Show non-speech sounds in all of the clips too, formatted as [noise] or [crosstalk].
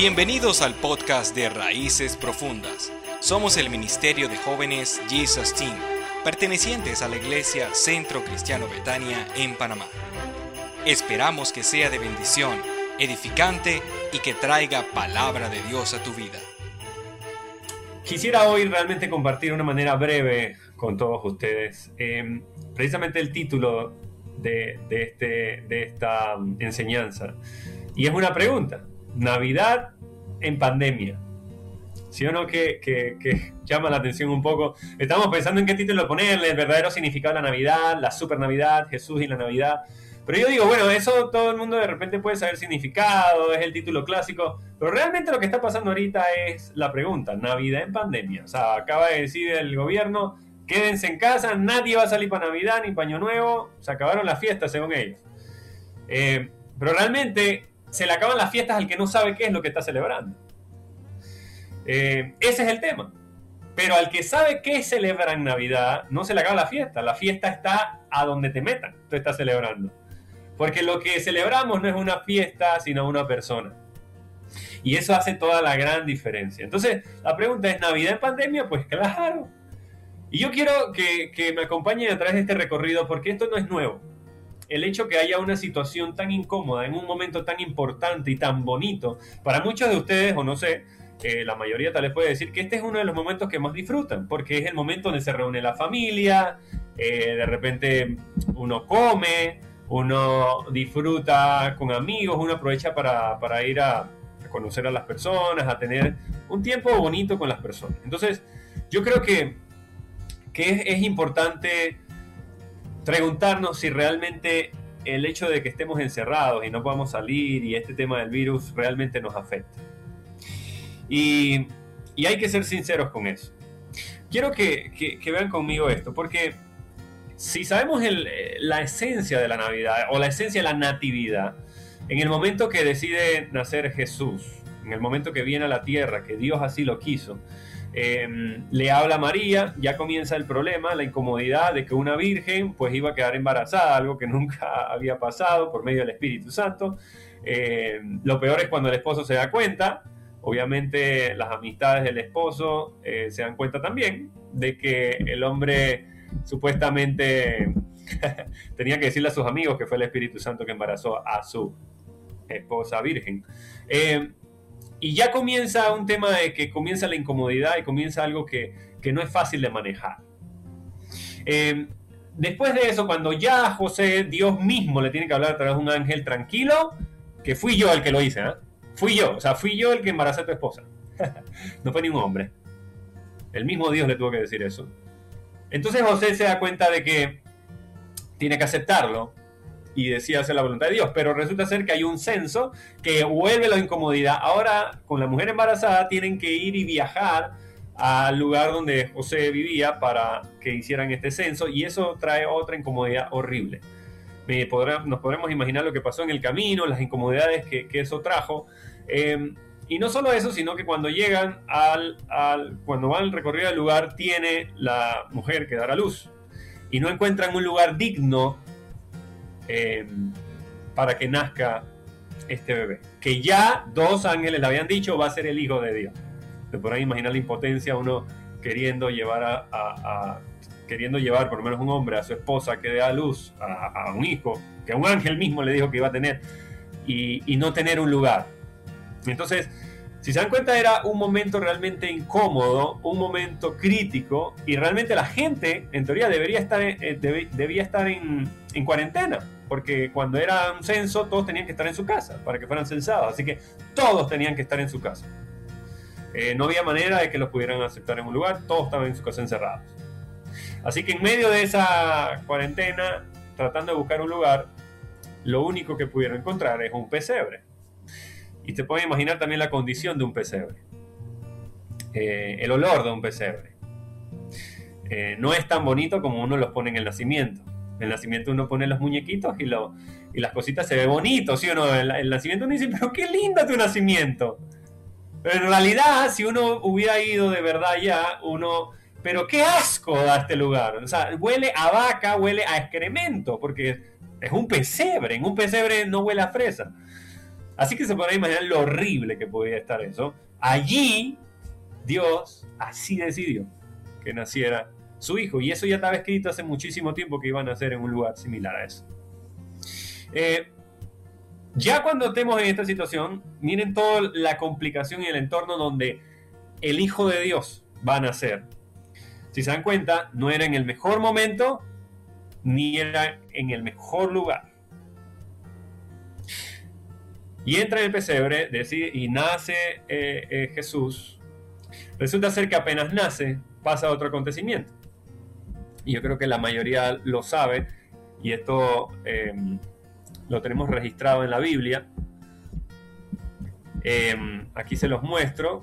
Bienvenidos al podcast de Raíces Profundas. Somos el Ministerio de Jóvenes Jesus Team, pertenecientes a la Iglesia Centro Cristiano Betania en Panamá. Esperamos que sea de bendición, edificante y que traiga palabra de Dios a tu vida. Quisiera hoy realmente compartir una manera breve con todos ustedes. Eh, precisamente el título de, este, de esta enseñanza. Y es una pregunta. Navidad en pandemia. ¿Sí o no? Que, llama la atención un poco. Estamos pensando en qué título ponerle, el verdadero significado de la Navidad, la super Navidad, Jesús y la Navidad. Pero yo digo, bueno, eso todo el mundo de repente puede saber significado, es el título clásico, pero realmente lo que está pasando ahorita es la pregunta, Navidad en pandemia. O sea, acaba de decir el gobierno, quédense en casa, nadie va a salir para Navidad ni paño nuevo, se acabaron las fiestas según ellos. Eh, pero realmente se le acaban las fiestas al que no sabe qué es lo que está celebrando. Eh, ese es el tema. Pero al que sabe qué celebra en Navidad, no se le acaba la fiesta. La fiesta está a donde te metan, tú estás celebrando. Porque lo que celebramos no es una fiesta, sino una persona. Y eso hace toda la gran diferencia. Entonces, la pregunta es, ¿Navidad en pandemia? Pues claro. Y yo quiero que, que me acompañen a través de este recorrido porque esto no es nuevo el hecho que haya una situación tan incómoda en un momento tan importante y tan bonito, para muchos de ustedes, o no sé, eh, la mayoría tal vez puede decir que este es uno de los momentos que más disfrutan, porque es el momento donde se reúne la familia, eh, de repente uno come, uno disfruta con amigos, uno aprovecha para, ir a, conocer a las personas, a tener un tiempo bonito con las personas. Entonces, yo creo que, que es importante preguntarnos si realmente el hecho de que estemos encerrados y no podamos salir y este tema del virus realmente nos afecta. Y, hay que ser sinceros con eso. Quiero que, vean conmigo esto, porque si sabemos la esencia de la Navidad o la esencia de la natividad, en el momento que decide nacer Jesús, en el momento que viene a la tierra, que Dios así lo quiso, Em, le habla a María, ya comienza el problema, la incomodidad de que una virgen pues iba a quedar embarazada, algo que [laughs] nunca había pasado por medio del Espíritu Santo. Em, lo peor es cuando el esposo se da cuenta, obviamente las amistades del esposo eh, se dan cuenta también de que el hombre supuestamente [laughs] tenía que decirle a sus amigos que fue el Espíritu Santo que embarazó a su esposa virgen. Em, y ya comienza un tema de que comienza la incomodidad y comienza algo que, no es fácil de manejar. Eh, después de eso, cuando ya a José, Dios mismo le tiene que hablar a través de un ángel tranquilo, que fui yo el que lo hice, ¿eh? Fui yo, o sea, fui yo el que embarazé a tu esposa. [laughs] no fue ningún hombre. El mismo Dios le tuvo que decir eso. Entonces José se da cuenta de que tiene que aceptarlo y decía hacer la voluntad de Dios. Pero resulta ser que hay un censo que vuelve la incomodidad. Ahora, con la mujer embarazada, tienen que ir y viajar al lugar donde José vivía para que hicieran este censo y eso trae otra incomodidad horrible. nos podremos imaginar lo que pasó en el camino, las incomodidades que, eso trajo. Em, y no solo eso, sino que cuando llegan al, al, cuando van al recorrido del lugar, tiene la mujer que dar a luz. Y no encuentran un lugar digno eh, para que nazca este bebé. Que ya dos ángeles le habían dicho va a ser el hijo de Dios. Se podrán imaginar la impotencia uno queriendo llevar a, queriendo llevar por lo menos un hombre a su esposa que dé a luz a, un hijo que un ángel mismo le dijo que iba a tener y no tener un lugar. Entonces, si se dan cuenta, era un momento realmente incómodo, un momento crítico, y realmente la gente, en teoría, debería estar, eh, debía estar en, en, cuarentena, porque cuando era un censo, todos tenían que estar en su casa para que fueran censados, así que todos tenían que estar en su casa. Eh, no había manera de que los pudieran aceptar en un lugar, todos estaban en su casa encerrados. Así que en medio de esa cuarentena, tratando de buscar un lugar, lo único que pudieron encontrar es un pesebre. Y te puedes imaginar también la condición de un pesebre. Eh, el olor de un pesebre. Eh, no es tan bonito como uno los pone en el nacimiento. En el nacimiento uno pone los muñequitos y, lo, las cositas se ve bonito, ¿sí o no? El, el nacimiento uno dice, pero qué lindo tu nacimiento. Pero en realidad, si uno hubiera ido de verdad ya, uno... Pero qué asco da este lugar. O sea, huele a vaca, huele a excremento, porque es un pesebre. En un pesebre no huele a fresa. Así que se puede imaginar lo horrible que podía estar eso. Allí Dios así decidió que naciera su hijo. Y eso ya estaba escrito hace muchísimo tiempo que iba a nacer en un lugar similar a eso. Eh, ya cuando estemos en esta situación, miren toda la complicación y el entorno donde el Hijo de Dios va a nacer. Si se dan cuenta, no era en el mejor momento, ni era en el mejor lugar. Y entra en el pesebre y nace eh, eh, Jesús. Resulta ser que apenas nace, pasa otro acontecimiento. Y yo creo que la mayoría lo sabe, y esto em, lo tenemos registrado en la Biblia. Em, aquí se los muestro.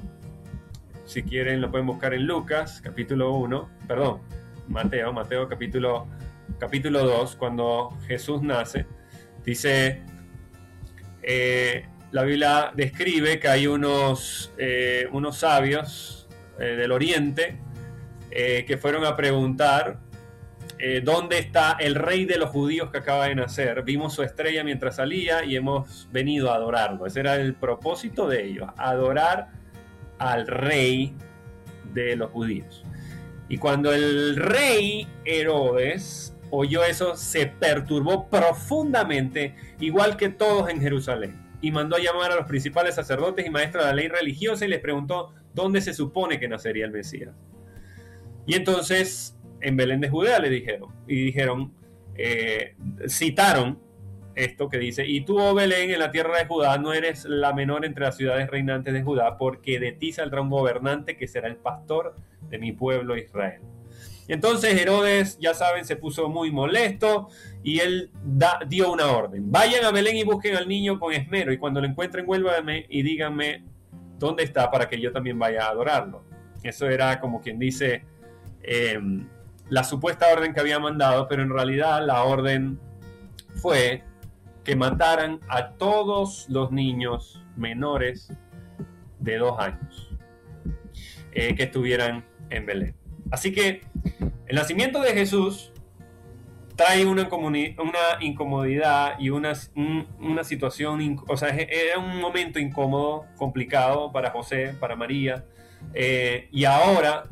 Si quieren lo pueden buscar en Lucas, capítulo 1, perdón, Mateo, Mateo capítulo, capítulo 2, cuando Jesús nace. Dice, eh, la Biblia describe que hay unos, eh, unos sabios eh, del oriente que fueron a preguntar dónde está el rey de los judíos que acaba de nacer. Vimos su estrella mientras salía y hemos venido a adorarlo. Ese era el propósito de ellos, adorar al rey de los judíos. Y cuando el rey Herodes oyó eso, se perturbó profundamente, igual que todos en Jerusalén, y mandó a llamar a los principales sacerdotes y maestros de la ley religiosa y les preguntó dónde se supone que nacería el Mesías. Y entonces en Belén de Judea le dijeron, y dijeron, eh, citaron esto que dice, y tú, oh Belén, en la tierra de Judá, no eres la menor entre las ciudades reinantes de Judá, porque de ti saldrá un gobernante que será el pastor de mi pueblo Israel. Entonces Herodes, ya saben, se puso muy molesto y él dio una orden. Vayan a Belén y busquen al niño con esmero y cuando lo encuentren vuélvanme y díganme dónde está para que yo también vaya a adorarlo. Eso era como quien dice em, la supuesta orden que había mandado, pero en realidad la orden fue que mataran a todos los niños menores de dos años eh, que estuvieran en Belén. Así que el nacimiento de Jesús trae una, incomodidad y una, una situación, o sea, era un momento incómodo, complicado para José, para María, eh, y ahora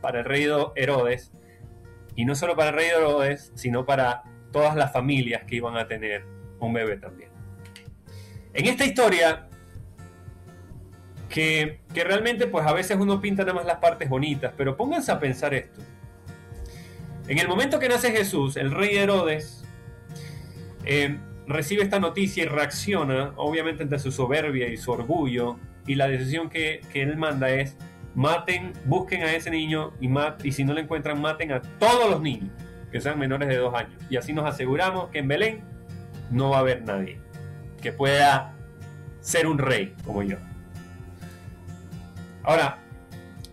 para el rey Herodes, y no solo para el rey Herodes, sino para todas las familias que iban a tener un bebé también. En esta historia, que, realmente pues a veces uno pinta nada más las partes bonitas, pero pónganse a pensar esto. En el momento que nace Jesús, el rey Herodes eh, recibe esta noticia y reacciona, obviamente ante su soberbia y su orgullo, y la decisión que, él manda es, maten, busquen a ese niño y, y si no lo encuentran, maten a todos los niños que sean menores de dos años. Y así nos aseguramos que en Belén no va a haber nadie que pueda ser un rey como yo. Ahora,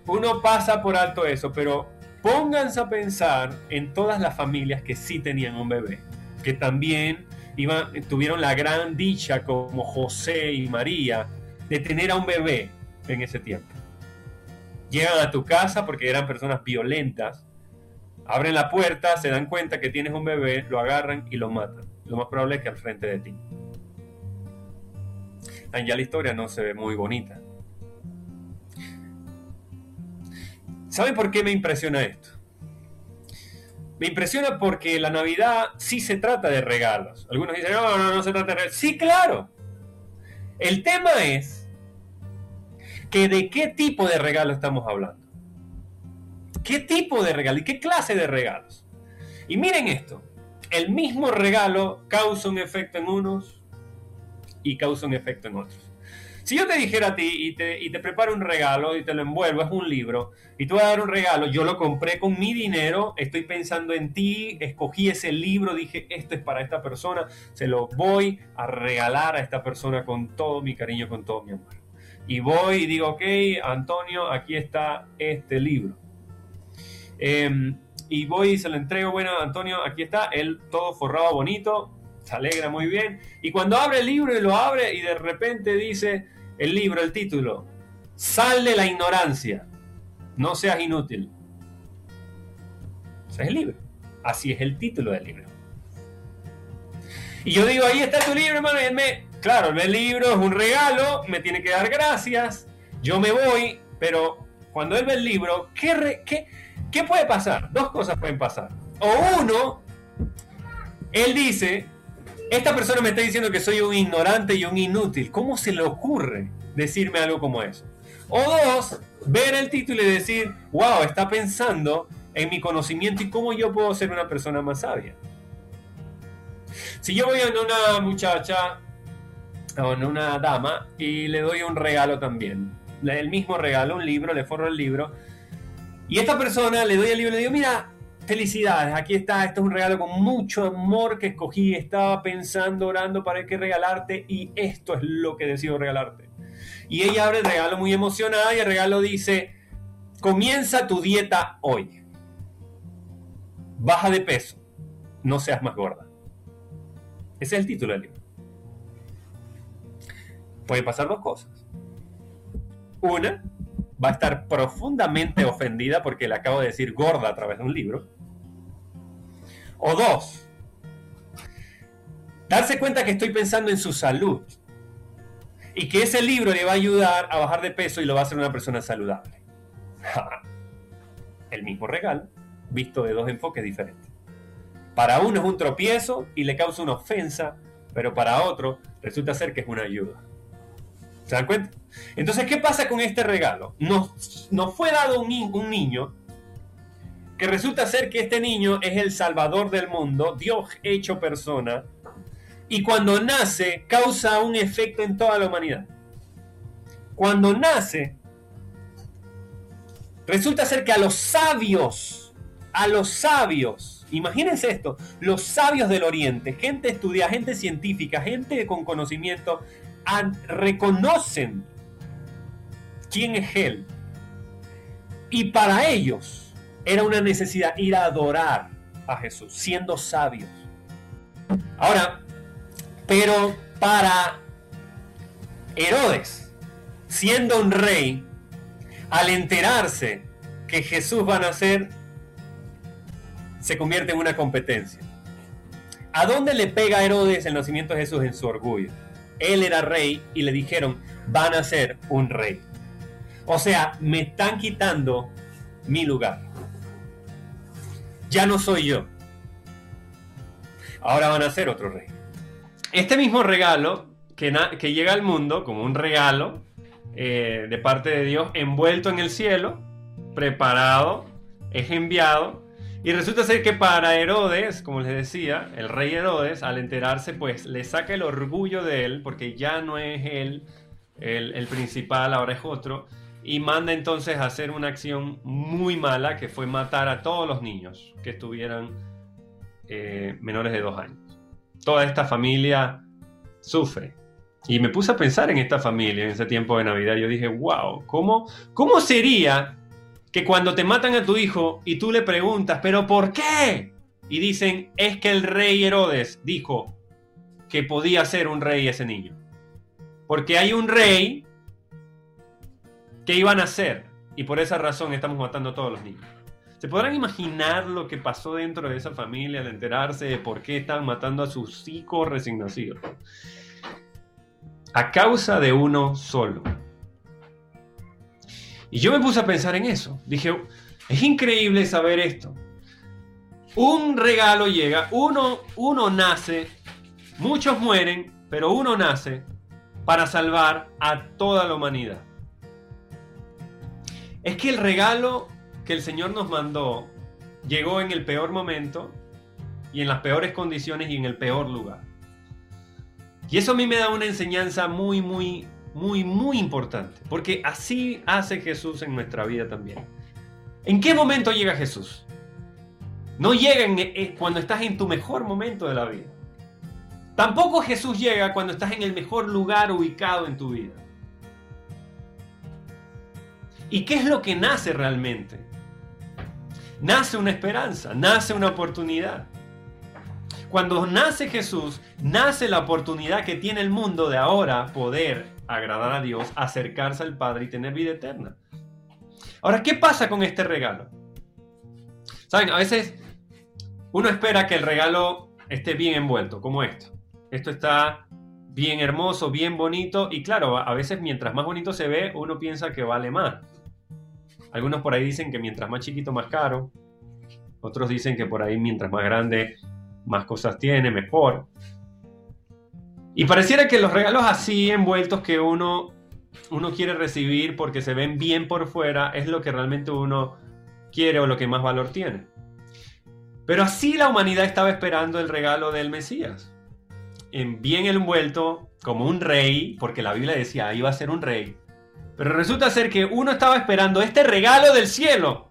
uno pasa por alto eso, pero pónganse a pensar en todas las familias que sí tenían un bebé, que también tuvieron la gran dicha como José y María de tener a un bebé en ese tiempo. Llegan a tu casa porque eran personas violentas, abren la puerta, se dan cuenta que tienes un bebé, lo agarran y lo matan. Lo más probable es que al frente de ti. Ya la historia no se ve muy bonita. ¿Saben por qué me impresiona esto? Me impresiona porque la Navidad sí se trata de regalos. Algunos dicen, no, no, no se trata de regalos. Sí, claro. El tema es que de qué tipo de regalo estamos hablando. ¿Qué tipo de regalo y qué clase de regalos? Y miren esto, el mismo regalo causa un efecto en unos y causa un efecto en otros. Si yo te dijera a ti y te, preparo un regalo y te lo envuelvo, es un libro, y tú vas a dar un regalo, yo lo compré con mi dinero, estoy pensando en ti, escogí ese libro, dije, esto es para esta persona, se lo voy a regalar a esta persona con todo mi cariño, con todo mi amor. Y voy y digo, ok, Antonio, aquí está este libro. Em, y voy y se lo entrego, bueno, Antonio, aquí está, él todo forrado bonito, se alegra muy bien. Y cuando abre el libro y lo abre y de repente dice, el libro, el título. Sal de la ignorancia. No seas inútil. Ese es el libro. Así es el título del libro. Y yo digo, ahí está tu libro, hermano. Y él me, claro, el libro es un regalo, me tiene que dar gracias, yo me voy, pero cuando él ve el libro, ¿qué, qué, qué puede pasar? Dos cosas pueden pasar. O uno, él dice, esta persona me está diciendo que soy un ignorante y un inútil. ¿Cómo se le ocurre decirme algo como eso? O dos, ver el título y decir, wow, está pensando en mi conocimiento y cómo yo puedo ser una persona más sabia. Si yo voy a una muchacha o a una dama y le doy un regalo también, el mismo regalo, un libro, le forro el libro, y esta persona le doy el libro y le digo, mira, felicidades, aquí está, esto es un regalo con mucho amor que escogí, estaba pensando, orando para qué regalarte y esto es lo que decido regalarte. Y ella abre el regalo muy emocionada y el regalo dice, comienza tu dieta hoy. Baja de peso, no seas más gorda. Ese es el título del libro. Pueden pasar dos cosas. Una, va a estar profundamente ofendida porque le acabo de decir gorda a través de un libro. O dos, darse cuenta que estoy pensando en su salud y que ese libro le va a ayudar a bajar de peso y lo va a hacer una persona saludable. [laughs] El mismo regalo, visto de dos enfoques diferentes. Para uno es un tropiezo y le causa una ofensa, pero para otro resulta ser que es una ayuda. ¿Se dan cuenta? Entonces, ¿qué pasa con este regalo? Nos, fue dado un niño que resulta ser que este niño es el salvador del mundo, Dios hecho persona, y cuando nace causa un efecto en toda la humanidad. Cuando nace, resulta ser que a los sabios, a los sabios, imagínense esto, los sabios del Oriente, gente estudiada, gente científica, gente con conocimiento, reconocen quién es Él. Y para ellos era una necesidad ir a adorar a Jesús, siendo sabios. Ahora, pero para Herodes, siendo un rey, al enterarse que Jesús va a nacer, se convierte en una competencia. ¿A dónde le pega Herodes el nacimiento de Jesús en su orgullo? Él era rey y le dijeron, van a ser un rey. O sea, me están quitando mi lugar. Ya no soy yo. Ahora van a ser otro rey. Este mismo regalo que, llega al mundo como un regalo eh, de parte de Dios, envuelto en el cielo, preparado, es enviado y resulta ser que para Herodes, como les decía, el rey Herodes, al enterarse, pues le saca el orgullo de él, porque ya no es él el, principal, ahora es otro, y manda entonces a hacer una acción muy mala, que fue matar a todos los niños que estuvieran eh, menores de dos años. Toda esta familia sufre. Y me puse a pensar en esta familia en ese tiempo de Navidad. Yo dije, wow, ¿cómo, cómo sería que cuando te matan a tu hijo y tú le preguntas, ¿pero por qué? Y dicen, es que el rey Herodes dijo que podía ser un rey ese niño. Porque hay un rey que iba a nacer y por esa razón estamos matando a todos los niños. ¿Se podrán imaginar lo que pasó dentro de esa familia al enterarse de por qué estaban matando a sus hijos recién nacidos? A causa de uno solo. Y yo me puse a pensar en eso. Dije, es increíble saber esto. Un regalo llega, uno, uno nace, muchos mueren, pero uno nace para salvar a toda la humanidad. Es que el regalo que el Señor nos mandó llegó en el peor momento y en las peores condiciones y en el peor lugar. Y eso a mí me da una enseñanza muy, muy muy, muy importante, porque así hace Jesús en nuestra vida también. ¿En qué momento llega Jesús? No llega eh, cuando estás en tu mejor momento de la vida. Tampoco Jesús llega cuando estás en el mejor lugar ubicado en tu vida. ¿Y qué es lo que nace realmente? Nace una esperanza, nace una oportunidad. Cuando nace Jesús, nace la oportunidad que tiene el mundo de ahora poder agradar a Dios, acercarse al Padre y tener vida eterna. Ahora, ¿qué pasa con este regalo? Saben, a veces uno espera que el regalo esté bien envuelto, como esto. Esto está bien hermoso, bien bonito, y claro, a veces mientras más bonito se ve, uno piensa que vale más. Algunos por ahí dicen que mientras más chiquito, más caro. Otros dicen que por ahí mientras más grande, más cosas tiene, mejor. Y pareciera que los regalos así envueltos que uno, uno quiere recibir porque se ven bien por fuera es lo que realmente uno quiere o lo que más valor tiene. Pero así la humanidad estaba esperando el regalo del Mesías. En bien envuelto, como un rey, porque la Biblia decía, iba a ser un rey. Pero resulta ser que uno estaba esperando este regalo del cielo.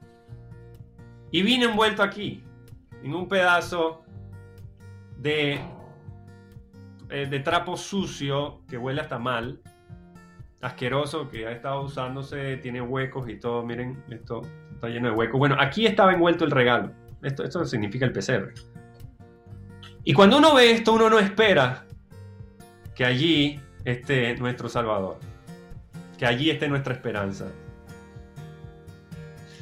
Y vino envuelto aquí, en un pedazo de, eh, de trapo sucio que huele hasta mal, asqueroso, que ha estado usándose, tiene huecos y todo. Miren, esto está lleno de huecos. Bueno, aquí estaba envuelto el regalo. Esto, esto significa el pesebre. Y cuando uno ve esto, uno no espera que allí esté nuestro Salvador, que allí esté nuestra esperanza.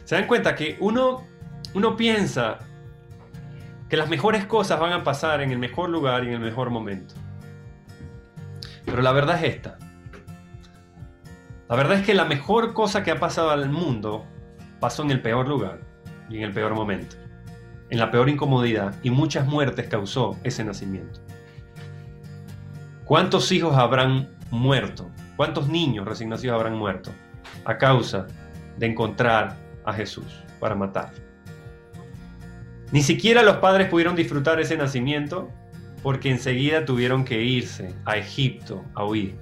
Se dan cuenta que uno, uno piensa que las mejores cosas van a pasar en el mejor lugar y en el mejor momento. Pero la verdad es esta. La verdad es que la mejor cosa que ha pasado al mundo pasó en el peor lugar y en el peor momento en la peor incomodidad y muchas muertes causó ese nacimiento. ¿Cuántos hijos habrán muerto? ¿Cuántos niños recién nacidos habrán muerto a causa de encontrar a Jesús para matar? Ni siquiera los padres pudieron disfrutar ese nacimiento porque enseguida tuvieron que irse a Egipto a huir.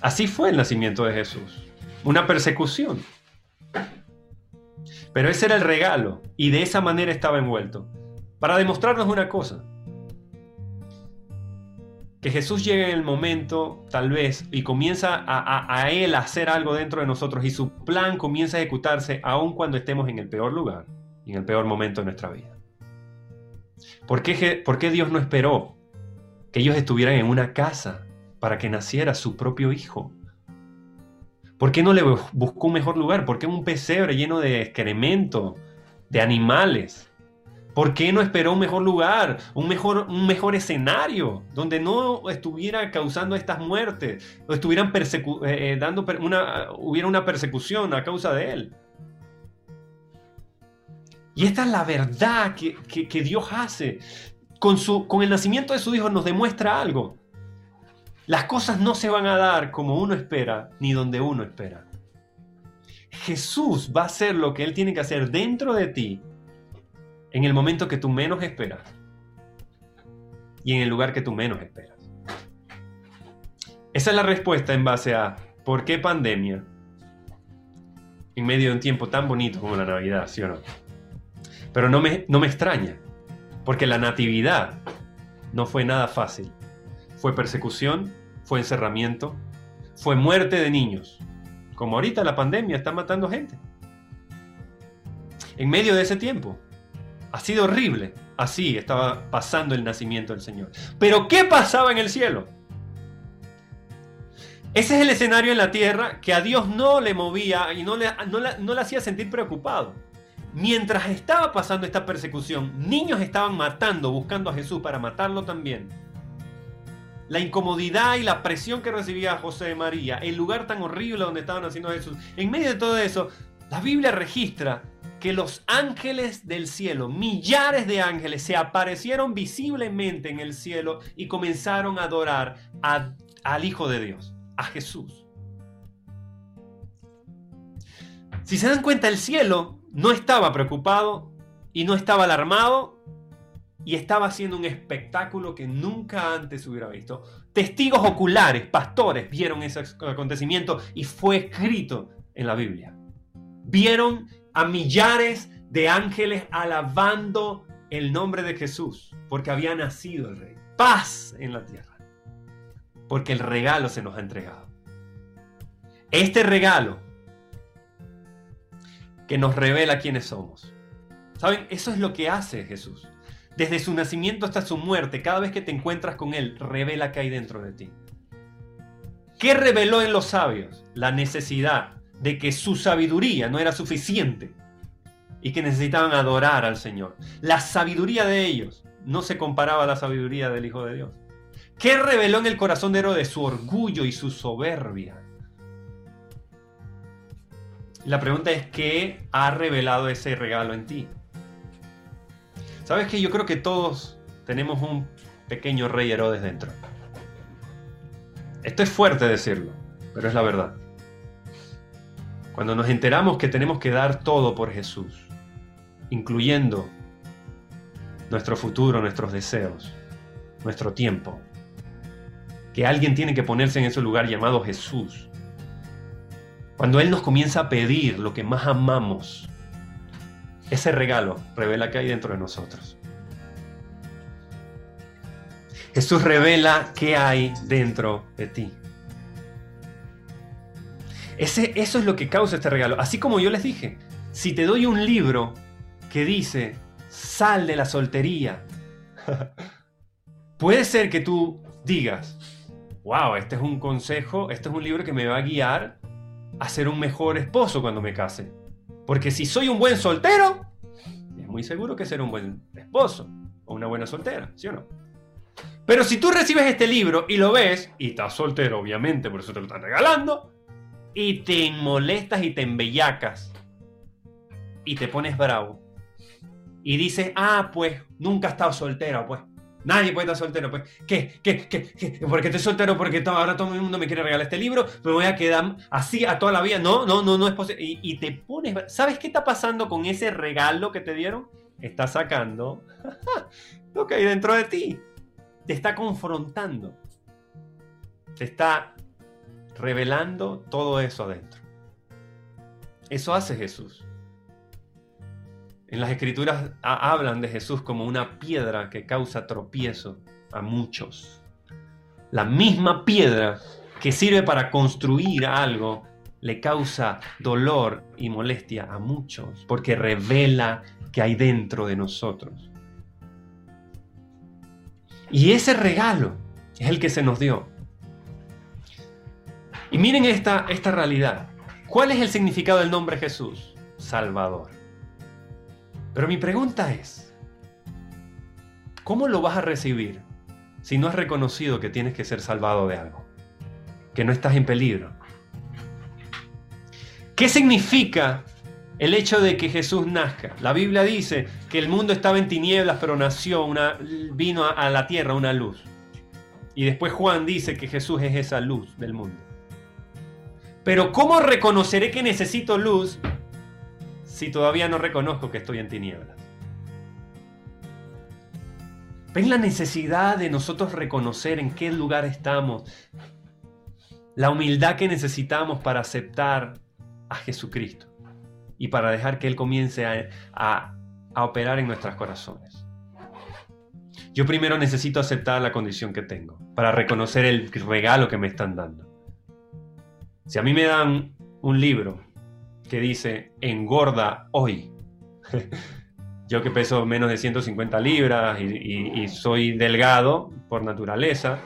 Así fue el nacimiento de Jesús, una persecución. Pero ese era el regalo y de esa manera estaba envuelto. Para demostrarnos una cosa. Que Jesús llegue en el momento, tal vez, y comienza a, Él a hacer algo dentro de nosotros y su plan comienza a ejecutarse aun cuando estemos en el peor lugar y en el peor momento de nuestra vida. ¿Por qué, ¿Por qué Dios no esperó que ellos estuvieran en una casa para que naciera su propio hijo? ¿Por qué no le buscó un mejor lugar? ¿Por qué un pesebre lleno de excremento, de animales? ¿Por qué no esperó un mejor lugar, un mejor, un mejor escenario, donde no estuviera causando estas muertes, o estuvieran eh, eh, dando una, hubiera una persecución a causa de él? Y esta es la verdad que, que Dios hace. Con, su, con el nacimiento de su Hijo nos demuestra algo. Las cosas no se van a dar como uno espera ni donde uno espera. Jesús va a hacer lo que Él tiene que hacer dentro de ti en el momento que tú menos esperas y en el lugar que tú menos esperas. Esa es la respuesta en base a por qué pandemia en medio de un tiempo tan bonito como la Navidad, ¿sí o no? Pero no me, no me extraña, porque la natividad no fue nada fácil fue persecución, fue encerramiento, fue muerte de niños. Como ahorita la pandemia está matando gente. En medio de ese tiempo. Ha sido horrible. Así estaba pasando el nacimiento del Señor. Pero ¿qué pasaba en el cielo? Ese es el escenario en la tierra que a Dios no le movía y no le, no no le hacía sentir preocupado. Mientras estaba pasando esta persecución, niños estaban matando, buscando a Jesús para matarlo también la incomodidad y la presión que recibía José de María, el lugar tan horrible donde estaban haciendo Jesús. En medio de todo eso, la Biblia registra que los ángeles del cielo, millares de ángeles, se aparecieron visiblemente en el cielo y comenzaron a adorar al Hijo de Dios, a Jesús. Si se dan cuenta, el cielo no estaba preocupado y no estaba alarmado y estaba haciendo un espectáculo que nunca antes hubiera visto. Testigos oculares, pastores, vieron ese acontecimiento y fue escrito en la Biblia. Vieron a millares de ángeles alabando el nombre de Jesús, porque había nacido el rey. Paz en la tierra, porque el regalo se nos ha entregado. Este regalo que nos revela quiénes somos. ¿Saben? Eso es lo que hace Jesús. Desde su nacimiento hasta su muerte, cada vez que te encuentras con Él, revela que hay dentro de ti. ¿Qué reveló en los sabios? La necesidad de que su sabiduría no era suficiente y que necesitaban adorar al Señor. La sabiduría de ellos no se comparaba a la sabiduría del Hijo de Dios. ¿Qué reveló en el corazón de Herodes? Su orgullo y su soberbia. La pregunta es, ¿qué ha revelado ese regalo en ti? ¿Sabes que Yo creo que todos tenemos un pequeño rey Herodes dentro. Esto es fuerte decirlo, pero es la verdad. Cuando nos enteramos que tenemos que dar todo por Jesús, incluyendo nuestro futuro, nuestros deseos, nuestro tiempo, que alguien tiene que ponerse en ese lugar llamado Jesús, cuando Él nos comienza a pedir lo que más amamos, ese regalo revela que hay dentro de nosotros. Jesús revela qué hay dentro de ti. Ese, eso es lo que causa este regalo. Así como yo les dije, si te doy un libro que dice, sal de la soltería, [laughs] puede ser que tú digas, wow, este es un consejo, este es un libro que me va a guiar a ser un mejor esposo cuando me case. Porque si soy un buen soltero, es muy seguro que seré un buen esposo o una buena soltera, ¿sí o no? Pero si tú recibes este libro y lo ves, y estás soltero, obviamente, por eso te lo están regalando, y te molestas y te embellacas, y te pones bravo, y dices, ah, pues, nunca he estado soltero, pues. Nadie puede estar soltero, pues. ¿Qué? ¿Qué? ¿Qué? ¿Qué? Porque estoy soltero, porque ahora todo el mundo me quiere regalar este libro, me voy a quedar así a toda la vida. No, no, no, no es posible. Y, y te pones. ¿Sabes qué está pasando con ese regalo que te dieron? Está sacando [laughs] lo que hay dentro de ti te está confrontando. Te está revelando todo eso adentro. Eso hace Jesús. En las escrituras hablan de Jesús como una piedra que causa tropiezo a muchos. La misma piedra que sirve para construir algo le causa dolor y molestia a muchos porque revela que hay dentro de nosotros. Y ese regalo es el que se nos dio. Y miren esta, esta realidad. ¿Cuál es el significado del nombre Jesús? Salvador. Pero mi pregunta es, ¿cómo lo vas a recibir si no has reconocido que tienes que ser salvado de algo? Que no estás en peligro. ¿Qué significa el hecho de que Jesús nazca. La Biblia dice que el mundo estaba en tinieblas, pero nació, una, vino a, la tierra una luz. Y después Juan dice que Jesús es esa luz del mundo. Pero ¿cómo reconoceré que necesito luz si todavía no reconozco que estoy en tinieblas? ¿Ven la necesidad de nosotros reconocer en qué lugar estamos? La humildad que necesitamos para aceptar a Jesucristo y para dejar que Él comience a, operar en nuestros corazones. Yo primero necesito aceptar la condición que tengo para reconocer el regalo que me están dando. Si a mí me dan un libro que dice engorda hoy, [laughs] yo que peso menos de 150 libras y, soy delgado por naturaleza,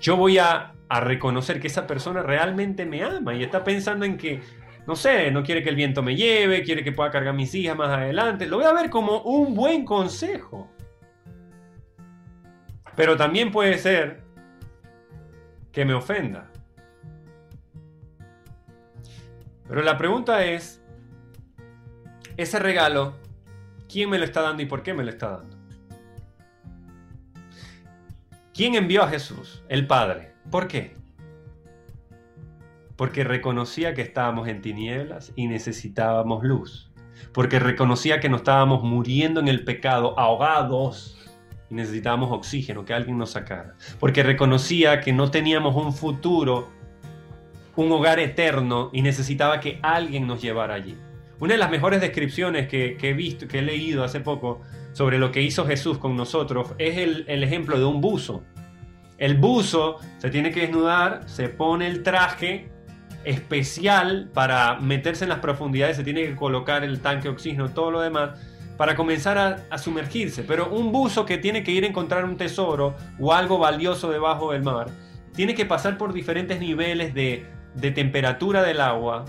yo voy a, a, reconocer que esa persona realmente me ama y está pensando en que no sé, no quiere que el viento me lleve, quiere que pueda cargar mis hijas más adelante. Lo voy a ver como un buen consejo. Pero también puede ser que me ofenda. Pero la pregunta es, ese regalo, ¿quién me lo está dando y por qué me lo está dando? ¿Quién envió a Jesús? El Padre. ¿Por qué? porque reconocía que estábamos en tinieblas y necesitábamos luz, porque reconocía que nos estábamos muriendo en el pecado, ahogados, y necesitábamos oxígeno, que alguien nos sacara, porque reconocía que no teníamos un futuro, un hogar eterno, y necesitaba que alguien nos llevara allí. Una de las mejores descripciones que, he visto, que he leído hace poco sobre lo que hizo Jesús con nosotros es el, ejemplo de un buzo. El buzo se tiene que desnudar, se pone el traje especial para meterse en las profundidades, se tiene que colocar el tanque de oxígeno, todo lo demás, para comenzar a, sumergirse. Pero un buzo que tiene que ir a encontrar un tesoro o algo valioso debajo del mar, tiene que pasar por diferentes niveles de, temperatura del agua,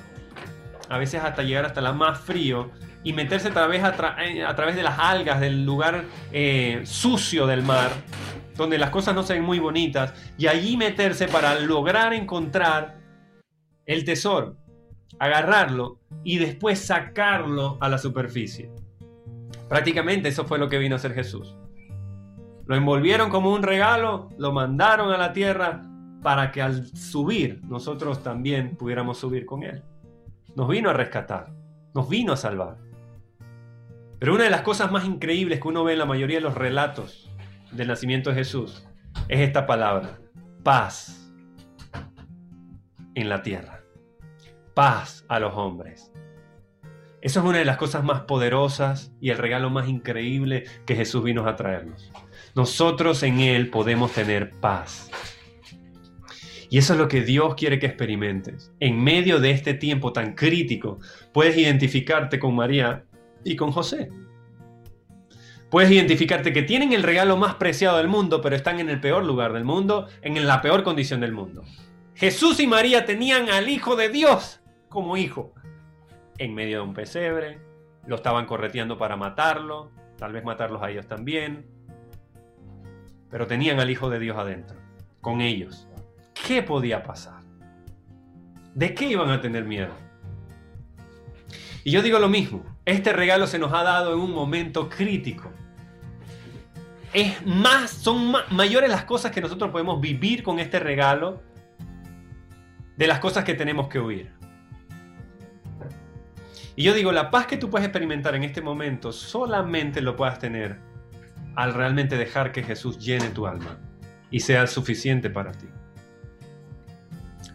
a veces hasta llegar hasta la más frío, y meterse a través, a, través de las algas del lugar eh, sucio del mar donde las cosas no se ven muy bonitas, y allí meterse para lograr encontrar el tesoro, agarrarlo y después sacarlo a la superficie. Prácticamente eso fue lo que vino a hacer Jesús. Lo envolvieron como un regalo, lo mandaron a la tierra para que al subir nosotros también pudiéramos subir con Él. Nos vino a rescatar, nos vino a salvar. Pero una de las cosas más increíbles que uno ve en la mayoría de los relatos del nacimiento de Jesús es esta palabra, paz en la tierra, paz a los hombres. Eso es una de las cosas más poderosas y el regalo más increíble que Jesús vino a traernos. Nosotros en Él podemos tener paz. Y eso es lo que Dios quiere que experimentes. En medio de este tiempo tan crítico, puedes identificarte con María y con José. Puedes identificarte que tienen el regalo más preciado del mundo, pero están en el peor lugar del mundo, en la peor condición del mundo. Jesús y María tenían al Hijo de Dios como hijo en medio de un pesebre, lo estaban correteando para matarlo, tal vez matarlos a ellos también, pero tenían al Hijo de Dios adentro, con ellos. ¿Qué podía pasar? ¿De qué iban a tener miedo? Y yo digo lo mismo, este regalo se nos ha dado en un momento crítico. Es más, son mayores las cosas que nosotros podemos vivir con este regalo de las cosas que tenemos que huir. Y yo digo, la paz que tú puedes experimentar en este momento solamente lo puedas tener al realmente dejar que Jesús llene tu alma y sea suficiente para ti.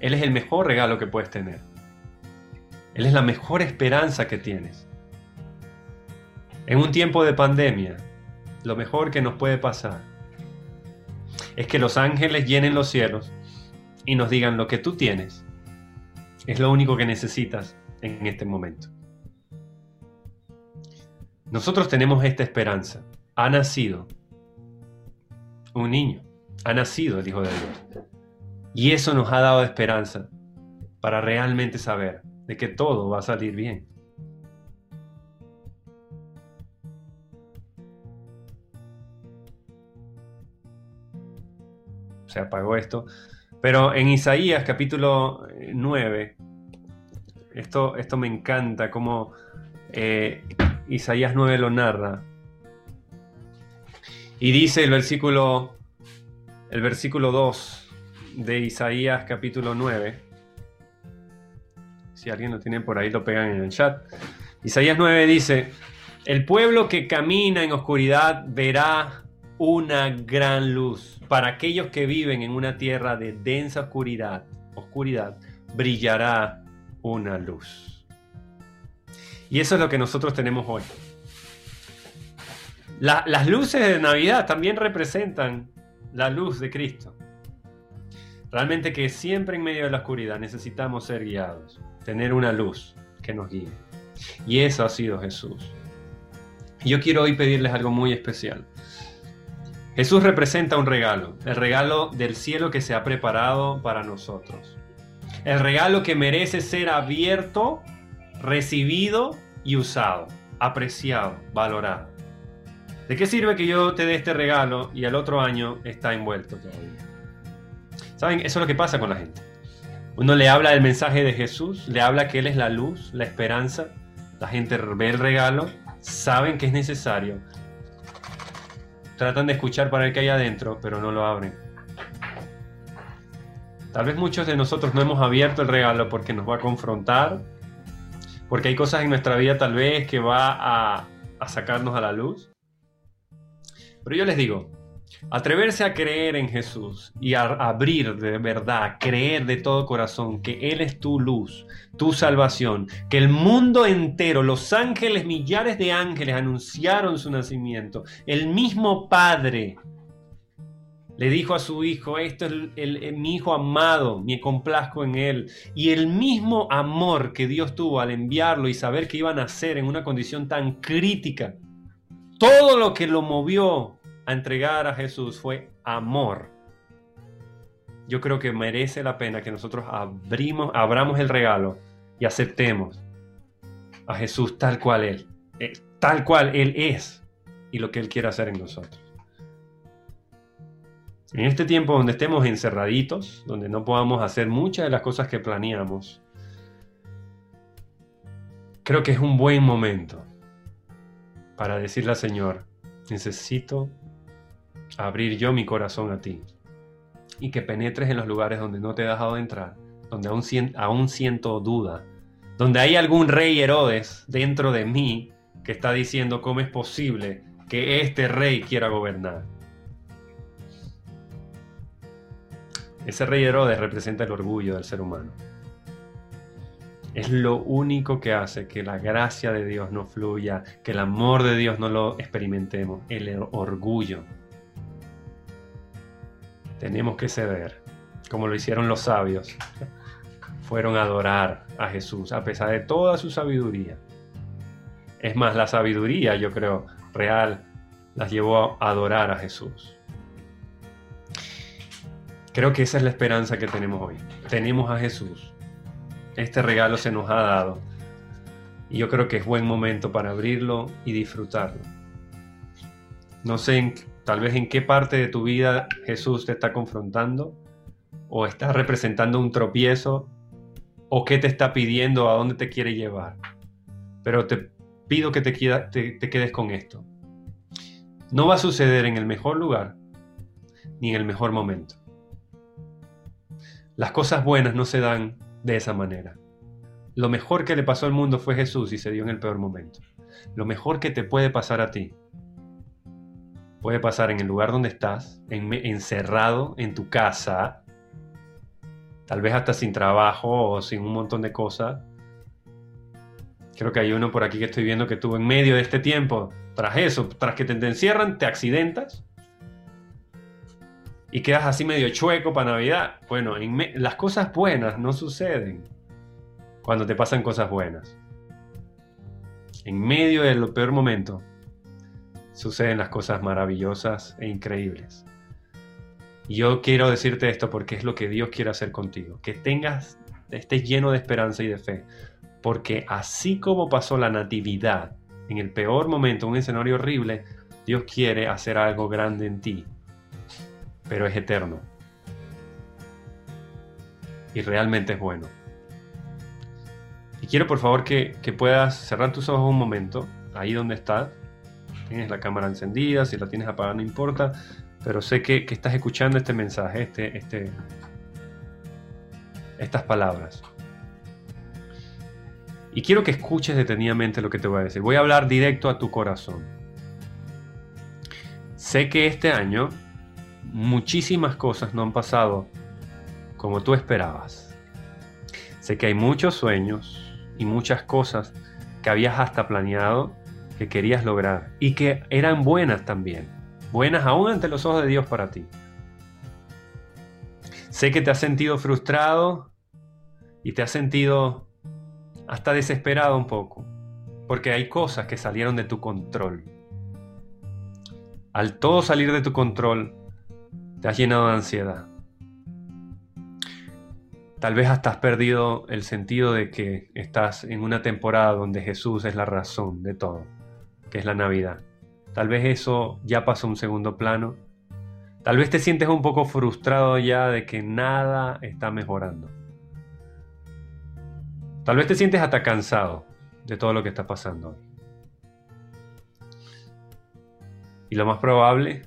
Él es el mejor regalo que puedes tener. Él es la mejor esperanza que tienes. En un tiempo de pandemia, lo mejor que nos puede pasar es que los ángeles llenen los cielos y nos digan lo que tú tienes. Es lo único que necesitas en este momento. Nosotros tenemos esta esperanza. Ha nacido un niño, ha nacido el Hijo de Dios. Y eso nos ha dado esperanza para realmente saber de que todo va a salir bien. Se apagó esto. Pero en Isaías capítulo 9, esto, esto me encanta, como eh, Isaías 9 lo narra. Y dice el versículo, el versículo 2 de Isaías capítulo 9. Si alguien lo tiene por ahí, lo pegan en el chat. Isaías 9 dice, el pueblo que camina en oscuridad verá una gran luz. Para aquellos que viven en una tierra de densa oscuridad, oscuridad, brillará una luz. Y eso es lo que nosotros tenemos hoy. las luces de Navidad también representan la luz de Cristo. Realmente que siempre en medio de la oscuridad necesitamos ser guiados, tener una luz que nos guíe. Y eso ha sido Jesús. Yo quiero hoy pedirles algo muy especial. Jesús representa un regalo, el regalo del cielo que se ha preparado para nosotros. El regalo que merece ser abierto recibido y usado, apreciado, valorado. ¿De qué sirve que yo te dé este regalo y al otro año está envuelto todavía? ¿Saben? Eso es lo que pasa con la gente. Uno le habla del mensaje de Jesús, le habla que Él es la luz, la esperanza. La gente ve el regalo, saben que es necesario. Tratan de escuchar para el que hay adentro, pero no lo abren. Tal vez muchos de nosotros no hemos abierto el regalo porque nos va a confrontar, porque hay cosas en nuestra vida tal vez que va a, sacarnos a la luz. Pero yo les digo, atreverse a creer en Jesús y a abrir de verdad, creer de todo corazón que Él es tu luz, tu salvación, que el mundo entero, los ángeles, millares de ángeles anunciaron su nacimiento, el mismo Padre le dijo a su hijo, esto es mi hijo amado, me complazco en él. Y el mismo amor que Dios tuvo al enviarlo y saber que iba a nacer en una condición tan crítica, todo lo que lo movió a entregar a Jesús fue amor. Yo creo que merece la pena que nosotros abrimos, abramos el regalo y aceptemos a Jesús tal cual Él, eh, tal cual Él es y lo que Él quiere hacer en nosotros. En este tiempo donde estemos encerraditos, donde no podamos hacer muchas de las cosas que planeamos, creo que es un buen momento para decirle al Señor, necesito abrir yo mi corazón a ti y que penetres en los lugares donde no te he dejado entrar, donde aún, aún siento duda, donde hay algún rey Herodes dentro de mí que está diciendo cómo es posible que este rey quiera gobernar. Ese rey Herodes representa el orgullo del ser humano. Es lo único que hace que la gracia de Dios no fluya, que el amor de Dios no lo experimentemos, el orgullo. Tenemos que ceder, como lo hicieron los sabios. Fueron a adorar a Jesús a pesar de toda su sabiduría. Es más, la sabiduría, yo creo, real, las llevó a adorar a Jesús. Creo que esa es la esperanza que tenemos hoy. Tenemos a Jesús. Este regalo se nos ha dado. Y yo creo que es buen momento para abrirlo y disfrutarlo. No sé, tal vez en qué parte de tu vida Jesús te está confrontando o está representando un tropiezo o qué te está pidiendo, a dónde te quiere llevar. Pero te pido que te, te quedes con esto. No va a suceder en el mejor lugar ni en el mejor momento. Las cosas buenas no se dan de esa manera. Lo mejor que le pasó al mundo fue Jesús y se dio en el peor momento. Lo mejor que te puede pasar a ti puede pasar en el lugar donde estás, encerrado en tu casa, tal vez hasta sin trabajo o sin un montón de cosas. Creo que hay uno por aquí que estoy viendo que tuvo en medio de este tiempo, tras eso, tras que te encierran, te accidentas y quedas así medio chueco para Navidad. Bueno, las cosas buenas no suceden cuando te pasan cosas buenas. En medio del peor momento suceden las cosas maravillosas e increíbles. Y yo quiero decirte esto porque es lo que Dios quiere hacer contigo. Que tengas, estés lleno de esperanza y de fe. Porque así como pasó la natividad en el peor momento, un escenario horrible, Dios quiere hacer algo grande en ti pero es eterno. Y realmente es bueno. Y quiero por favor que, puedas cerrar tus ojos un momento, ahí donde estás. Tienes la cámara encendida, si la tienes apagada no importa, pero sé que, estás escuchando este mensaje, este, este, estas palabras. Y quiero que escuches detenidamente lo que te voy a decir. Voy a hablar directo a tu corazón. Sé que este año muchísimas cosas no han pasado como tú esperabas. Sé que hay muchos sueños y muchas cosas que habías hasta planeado que querías lograr y que eran buenas también, buenas aún ante los ojos de Dios para ti. Sé que te has sentido frustrado y te has sentido hasta desesperado un poco, porque hay cosas que salieron de tu control. Al todo salir de tu control, te has llenado de ansiedad. Tal vez hasta has perdido el sentido de que estás en una temporada donde Jesús es la razón de todo, que es la Navidad. Tal vez eso ya pasó a un segundo plano. Tal vez te sientes un poco frustrado ya de que nada está mejorando. Tal vez te sientes hasta cansado de todo lo que está pasando hoy. Y lo más probable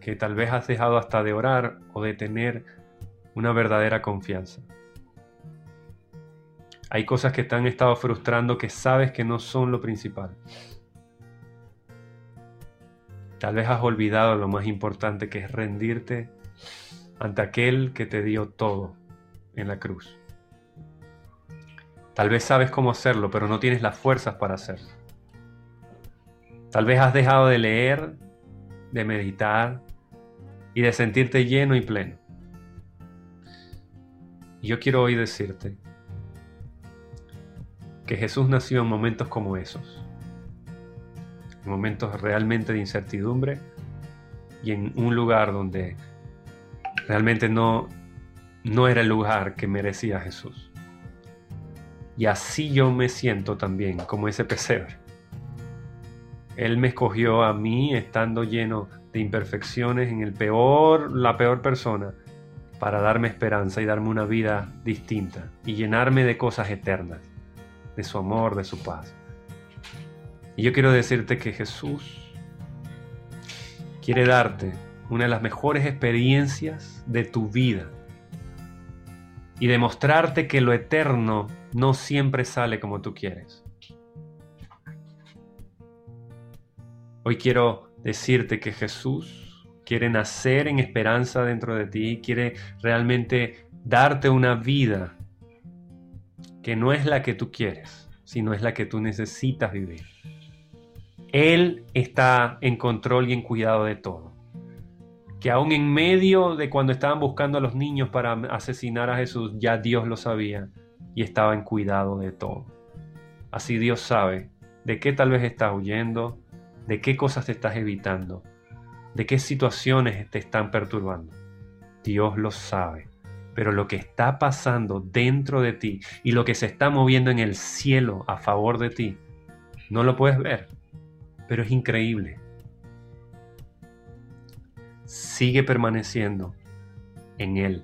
que tal vez has dejado hasta de orar o de tener una verdadera confianza. Hay cosas que te han estado frustrando que sabes que no son lo principal. Tal vez has olvidado lo más importante que es rendirte ante aquel que te dio todo en la cruz. Tal vez sabes cómo hacerlo, pero no tienes las fuerzas para hacerlo. Tal vez has dejado de leer, de meditar, y de sentirte lleno y pleno. Y yo quiero hoy decirte que Jesús nació en momentos como esos, en momentos realmente de incertidumbre y en un lugar donde realmente no, no era el lugar que merecía Jesús. Y así yo me siento también como ese pesebre. Él me escogió a mí estando lleno de imperfecciones en el peor, la peor persona, para darme esperanza y darme una vida distinta y llenarme de cosas eternas, de su amor, de su paz. Y yo quiero decirte que Jesús quiere darte una de las mejores experiencias de tu vida y demostrarte que lo eterno no siempre sale como tú quieres. Hoy quiero decirte que Jesús quiere nacer en esperanza dentro de ti, quiere realmente darte una vida que no es la que tú quieres, sino es la que tú necesitas vivir. Él está en control y en cuidado de todo que aún en medio de cuando estaban buscando a los niños para asesinar a Jesús, ya Dios lo sabía y estaba en cuidado de todo. Así Dios sabe de qué tal vez estás huyendo, de qué cosas te estás evitando, de qué situaciones te están perturbando. Dios lo sabe. Pero lo que está pasando dentro de ti y lo que se está moviendo en el cielo a favor de ti, no lo puedes ver, pero es increíble sigue permaneciendo en Él.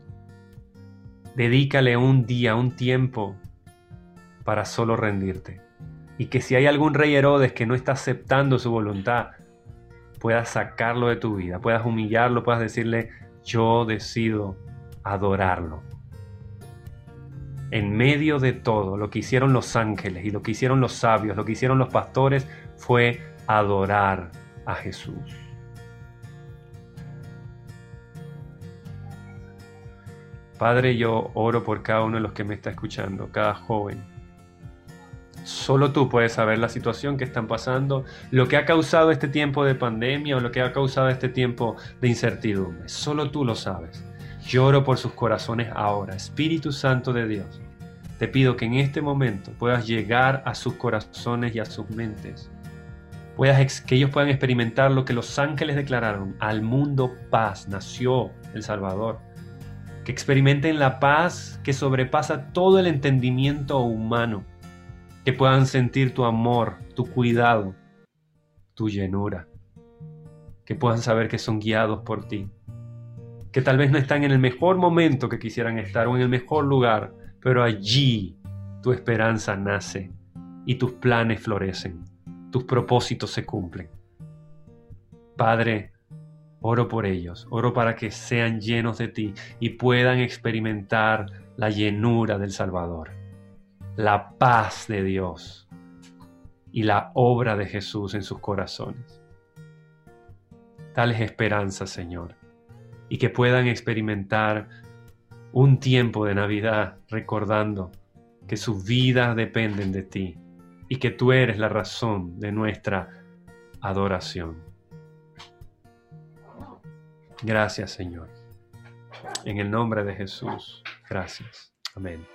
Dedícale un día, un tiempo para solo rendirte. Y que si hay algún rey Herodes que no está aceptando su voluntad, puedas sacarlo de tu vida, puedas humillarlo, puedas decirle, yo decido adorarlo. En medio de todo, lo que hicieron los ángeles y lo que hicieron los sabios, lo que hicieron los pastores, fue adorar a Jesús. Padre, yo oro por cada uno de los que me está escuchando, cada joven. Solo tú puedes saber la situación que están pasando, lo que ha causado este tiempo de pandemia o lo que ha causado este tiempo de incertidumbre. Solo tú lo sabes. Lloro por sus corazones ahora. Espíritu Santo de Dios, te pido que en este momento puedas llegar a sus corazones y a sus mentes. Que ellos puedan experimentar lo que los ángeles declararon. Al mundo paz nació el Salvador. Que experimenten la paz que sobrepasa todo el entendimiento humano, que puedan sentir tu amor, tu cuidado, tu llenura, que puedan saber que son guiados por ti, que tal vez no están en el mejor momento que quisieran estar o en el mejor lugar, pero allí tu esperanza nace y tus planes florecen, tus propósitos se cumplen. Padre, Oro por ellos, oro para que sean llenos de ti y puedan experimentar la llenura del Salvador, la paz de Dios y la obra de Jesús en sus corazones. Dales esperanza, Señor, y que puedan experimentar un tiempo de Navidad recordando que sus vidas dependen de ti y que tú eres la razón de nuestra adoración. Gracias, Señor. En el nombre de Jesús. Gracias. Amén.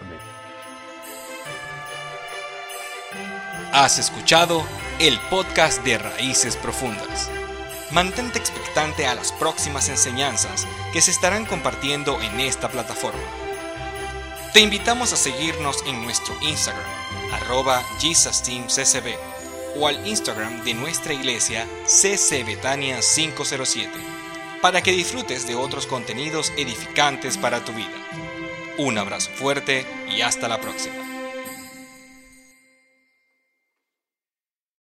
Amén. Has escuchado el podcast de Raíces Profundas. Mantente expectante a las próximas enseñanzas que se estarán compartiendo en esta plataforma. Te invitamos a seguirnos en nuestro Instagram, arroba JesusTeamCCB, o al Instagram de nuestra iglesia CCBetania 507 para que disfrutes de otros contenidos edificantes para tu vida. Un abrazo fuerte y hasta la próxima.